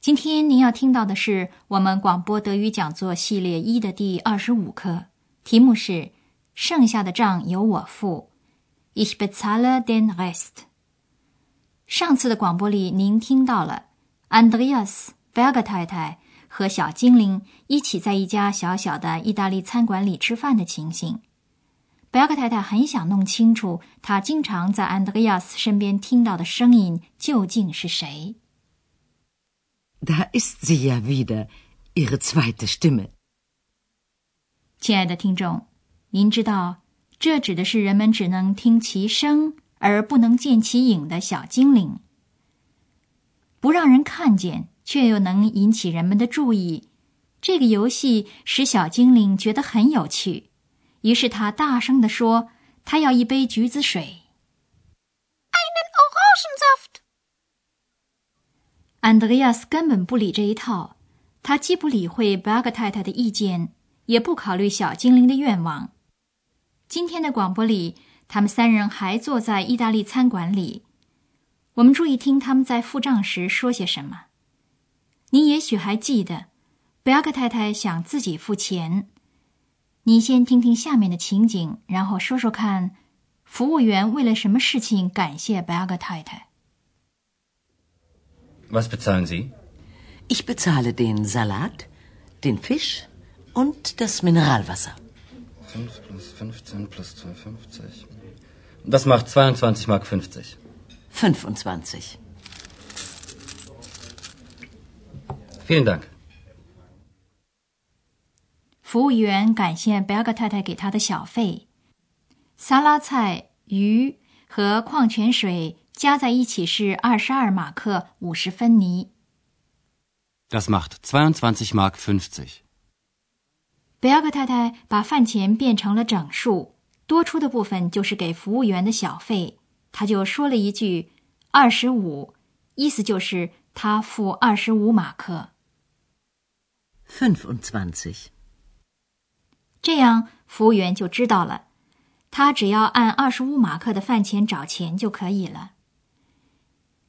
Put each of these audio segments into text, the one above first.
今天您要听到的是我们广播德语讲座系列一的第二十五课，题目是“剩下的账由我付 ”，Ich bezahle den Rest。上次的广播里，您听到了 Andreas Berger 太太和小精灵一起在一家小小的意大利餐馆里吃饭的情形。Berger 太太很想弄清楚，她经常在 Andreas 身边听到的声音究竟是谁。Da ist sie ja wieder, ihre a vide。亲爱的听众，您知道这指的是人们只能听其声而不能见其影的小精灵，不让人看见却又能引起人们的注意。这个游戏使小精灵觉得很有趣，于是他大声地说：“他要一杯橘子水。”安德烈亚斯根本不理这一套，他既不理会 Berg 太太的意见，也不考虑小精灵的愿望。今天的广播里，他们三人还坐在意大利餐馆里。我们注意听他们在付账时说些什么。你也许还记得，Berg 太太想自己付钱。你先听听下面的情景，然后说说看，服务员为了什么事情感谢 Berg 太太。Was bezahlen Sie? Ich bezahle den Salat, den Fisch und das Mineralwasser. 5 plus 15 plus 2,50. Das macht 22 Mark 50. 25. Vielen Dank. 服务员感谢贝尔格太太给他的小费。沙拉菜、鱼和矿泉水。 加在一起是二十二马克五十分尼。Das macht zweiundzwanzig Mark fünfzig。贝尔格太太把饭钱变成了整数，多出的部分就是给服务员的小费。他就说了一句“二十五”，意思就是他付二十五马克。fünfundzwanzig。这样服务员就知道了，他只要按二十五马克的饭钱找钱就可以了。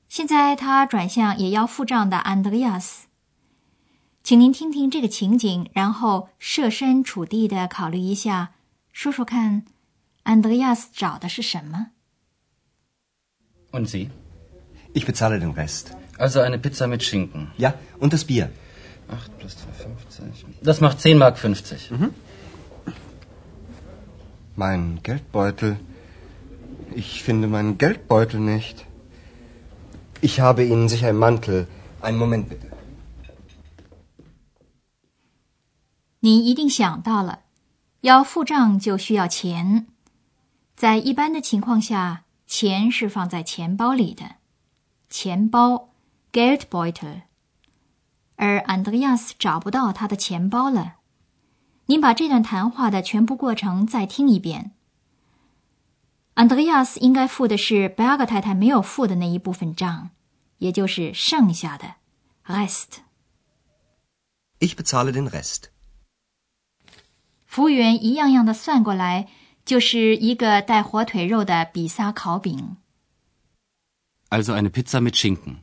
现在他转向也要付账的安德烈亚斯，请您听听这个情景，然后设身处地的考虑一下，说说看，安德烈亚斯找的是什么？Und Sie? Ich bezahle den Rest. Also eine Pizza mit Schinken. Ja, und das Bier. Acht plus zwei fünfzig. Das macht zehn Mark fünfzig. Mhm. Mein Geldbeutel. Ich finde meinen Geldbeutel nicht. Ich habe Ihnen sicher im Mantel. Einen Moment bitte. 你一定想到了，要付账就需要钱。在一般的情况下，钱是放在钱包里的，钱包 （Geldbeutel）。而 Andreas 找不到他的钱包了。您把这段谈话的全部过程再听一遍。安德烈亚斯应该付的是贝尔格太太没有付的那一部分账，也就是剩下的 rest。Ich bezahle den rest。服务员一样样的算过来，就是一个带火腿肉的比萨烤饼。Also eine Pizza mit Schinken。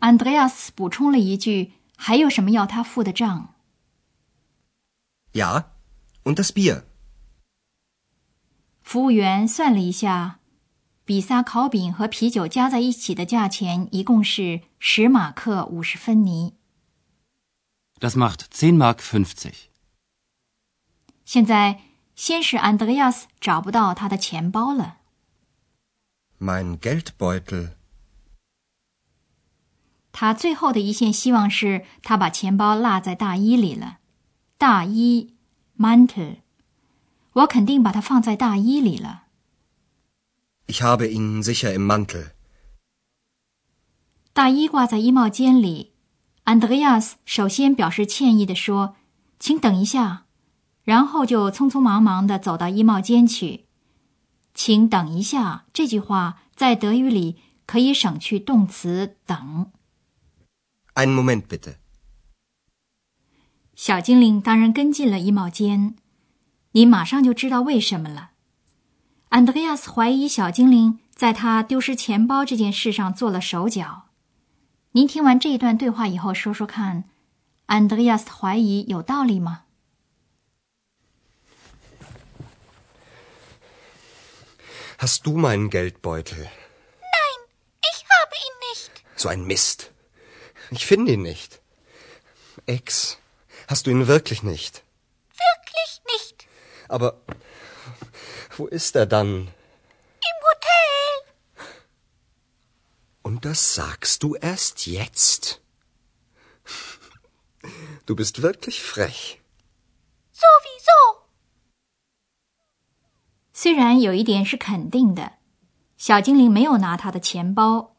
安德烈亚斯补充了一句：“还有什么要他付的账？”Ja, und das Bier。服务员算了一下，比萨烤饼和啤酒加在一起的价钱一共是十马克五十分尼。Das macht zehn Mark fünfzig。现在，先是安德烈亚斯找不到他的钱包了。Mein Geldbeutel。他最后的一线希望是他把钱包落在大衣里了。大衣，Mantel。我肯定把它放在大衣里了。Ich habe ihn sicher im Mantel。大衣挂在衣帽间里安德烈亚斯首先表示歉意地说：“请等一下。”然后就匆匆忙忙地走到衣帽间去。请等一下，这句话在德语里可以省去动词等。Ein Moment bitte。小精灵当然跟进了衣帽间，你马上就知道为什么了。安德烈亚斯怀疑小精灵在他丢失钱包这件事上做了手脚。您听完这一段对话以后，说说看，安德烈亚斯怀疑有道理吗？Hast du meinen Geldbeutel? Nein, ich habe ihn nicht. So ein Mist. Ich finde ihn nicht. Ex, hast du ihn wirklich nicht? Aber wo ist er dann? Im Hotel. Und das sagst du erst jetzt? Du bist wirklich frech. Sowieso. 虽然有一点是肯定的，小精灵没有拿他的钱包。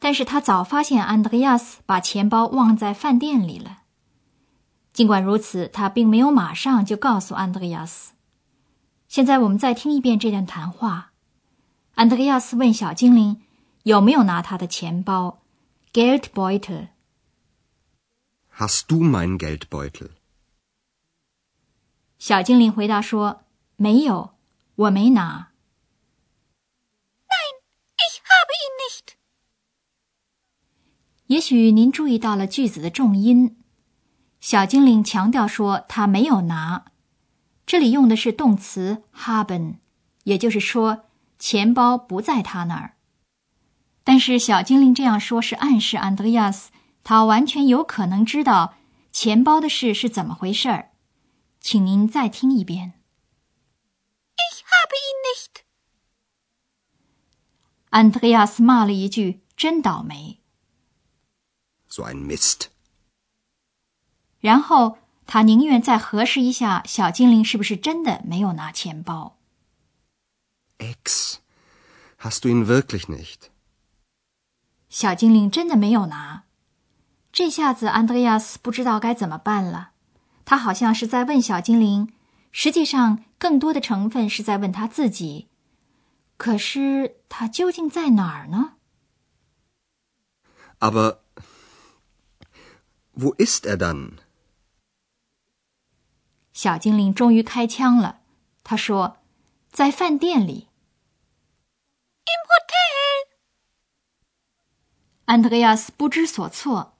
但是他早发现安德烈亚斯把钱包忘在饭店里了。尽管如此，他并没有马上就告诉安德烈亚斯。现在我们再听一遍这段谈话。安德烈亚斯问小精灵有没有拿他的钱包，Geldbeutel。Hast du mein Geldbeutel？小精灵回答说：“没有，我没拿。” Nein, ich habe ihn nicht. 也许您注意到了句子的重音，小精灵强调说他没有拿，这里用的是动词 haben，也就是说钱包不在他那儿。但是小精灵这样说是暗示安德烈亚斯，他完全有可能知道钱包的事是怎么回事儿。请您再听一遍。Ich habe ihn nicht。安德烈亚斯骂了一句：“真倒霉。” So ein Mist。然后他宁愿再核实一下小精灵是不是真的没有拿钱包。Ex，hast du ihn wirklich nicht？小精灵真的没有拿。这下子安德烈亚斯不知道该怎么办了。他好像是在问小精灵，实际上更多的成分是在问他自己。可是他究竟在哪儿呢？Aber Wo ist er dann？小精灵终于开枪了。他说：“在饭店里。” In Hotel。安德烈亚斯不知所措，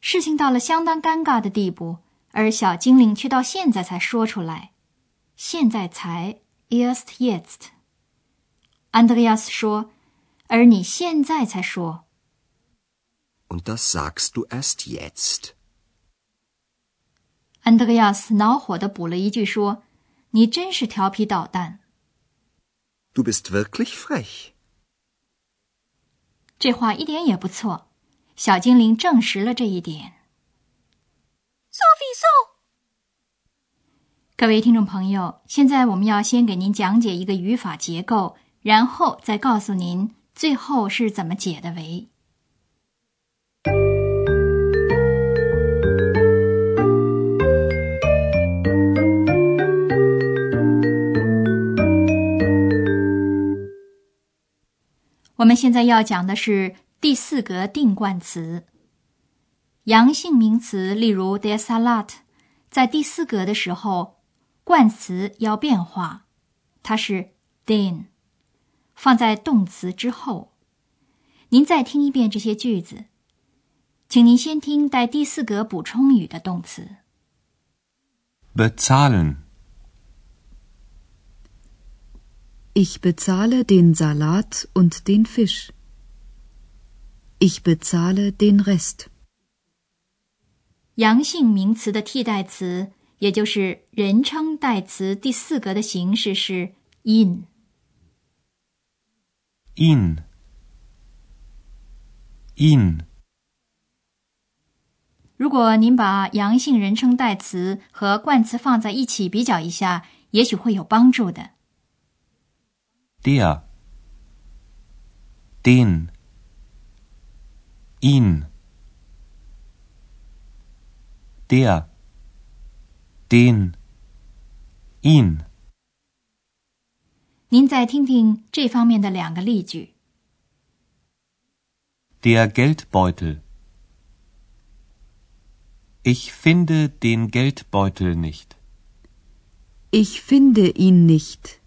事情到了相当尴尬的地步，而小精灵却到现在才说出来。现在才，erst jetzt。安德烈亚斯说：“而你现在才说。” Und das sagst du erst jetzt。安德烈亚斯恼火地补了一句说：“你真是调皮捣蛋。” Du bist wirklich frech。这话一点也不错，小精灵证实了这一点。Sowieso。各位听众朋友，现在我们要先给您讲解一个语法结构，然后再告诉您最后是怎么解的围。我们现在要讲的是第四格定冠词。阳性名词，例如 der Salat，在第四格的时候，冠词要变化，它是 den，放在动词之后。您再听一遍这些句子，请您先听带第四格补充语的动词。bezahlen。Ich bezahle den Salat und den Fisch. Ich bezahle den Rest. 阳性名词的替代词，也就是人称代词第四格的形式是 in。in in。如果您把阳性人称代词和冠词放在一起比较一下，也许会有帮助的。der, den, ihn。 der, den, ihn。您再听听这方面的两个例句。Der Geldbeutel. Ich finde den Geldbeutel nicht. Ich finde ihn nicht.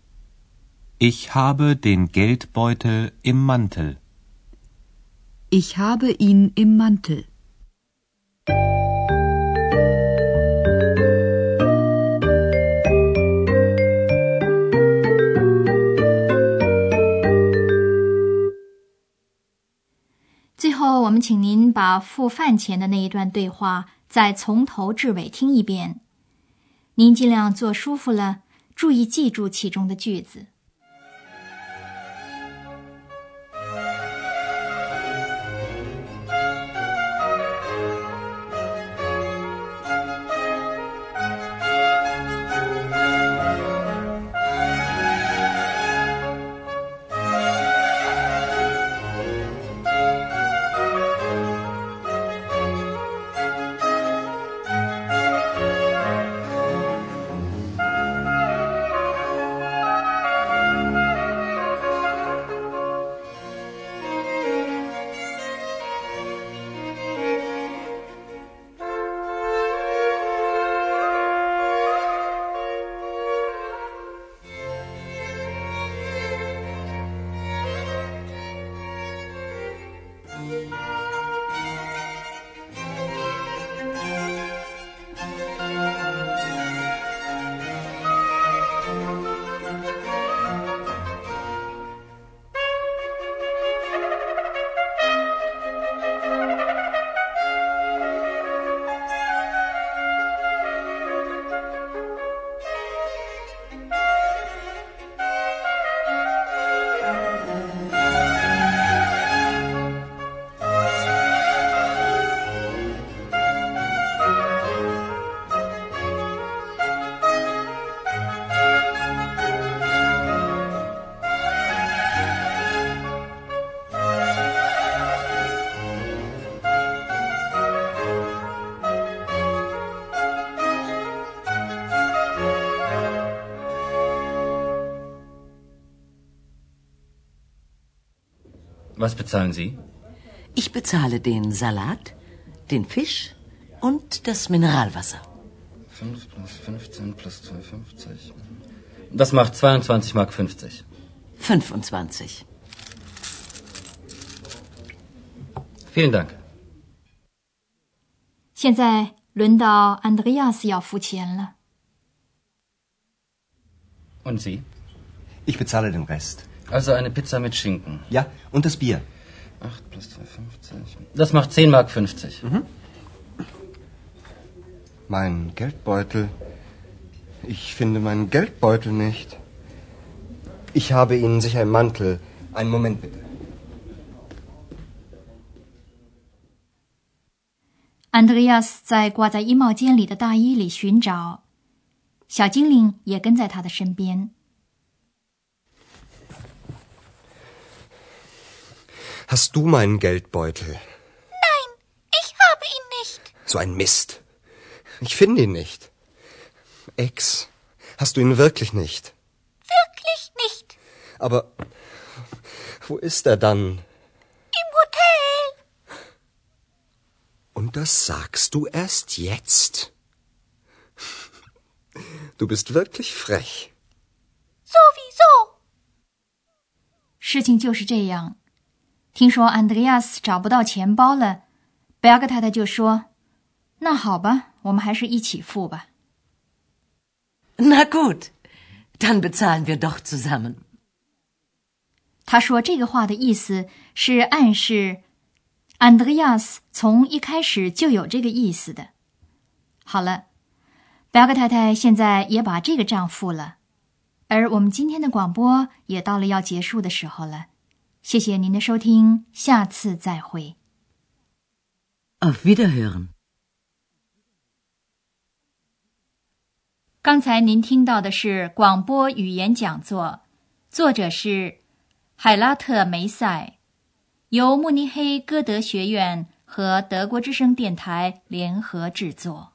Ich habe den Geldbeutel im Mantel. Ich habe ihn im Mantel. 最后，我们请您把付饭钱的那一段对话再从头至尾听一遍。您尽量坐舒服了，注意记住其中的句子。Was bezahlen Sie? Ich bezahle den Salat, den Fisch und das Mineralwasser. 5 plus 15 plus 2,50. Das macht 22 Mark 50. 25. Vielen Dank. 现在轮到安德烈亚斯要付钱了。 Und Sie? Ich bezahle den Rest. Also eine Pizza mit Schinken. Ja, und das Bier. 8 plus 2,50. Das macht 10 Mark 50. Mein Geldbeutel. Ich finde meinen Geldbeutel nicht. Ich habe Ihnen sicher im Mantel. Einen Moment bitte. 安德烈亚斯在挂在衣帽间里的大衣里寻找，小精灵也跟在他的身边。 Hast du meinen Geldbeutel? Nein, ich habe ihn nicht. So ein Mist. Ich finde ihn nicht. Ex, hast du ihn wirklich nicht? Wirklich nicht. Aber wo ist er dann? Im Hotel. Und das sagst du erst jetzt? Du bist wirklich frech. Sowieso. 事情就是这样。 听说安德烈亚斯找不到钱包了，贝尔格太太就说：“那好吧，我们还是一起付吧。Na gut, dann bezahlen wir doch zusammen. ”他说这个话的意思是暗示安德烈亚斯从一开始就有这个意思的。好了，贝尔格太太现在也把这个账付了，而我们今天的广播也到了要结束的时候了。谢谢您的收听，下次再会。Auf Wiederhören. 刚才您听到的是广播语言讲座，作者是海拉特梅塞，由慕尼黑歌德学院和德国之声电台联合制作。